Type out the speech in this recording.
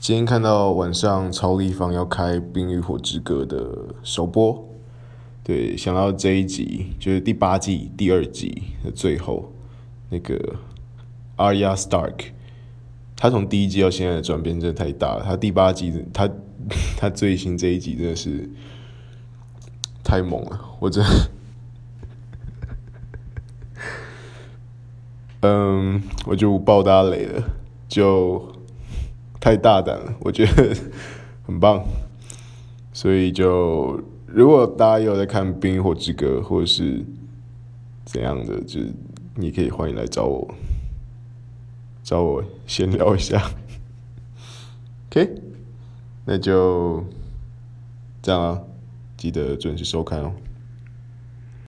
今天看到晚上超立方要开《冰与火之歌》的首播，对，想到这一集就是第八季第二集的最后，那个 Arya Stark，他从第一季到现在的转变真的太大了。他第八季他 他最新这一集真的是太猛了，我真的。嗯，我就爆大雷了，就太大胆了，我觉得很棒，所以就如果大家有在看《冰火之歌》或者是怎样的，就你可以欢迎来找我，找我闲聊一下，OK，那就这样啊，记得准时收看哦。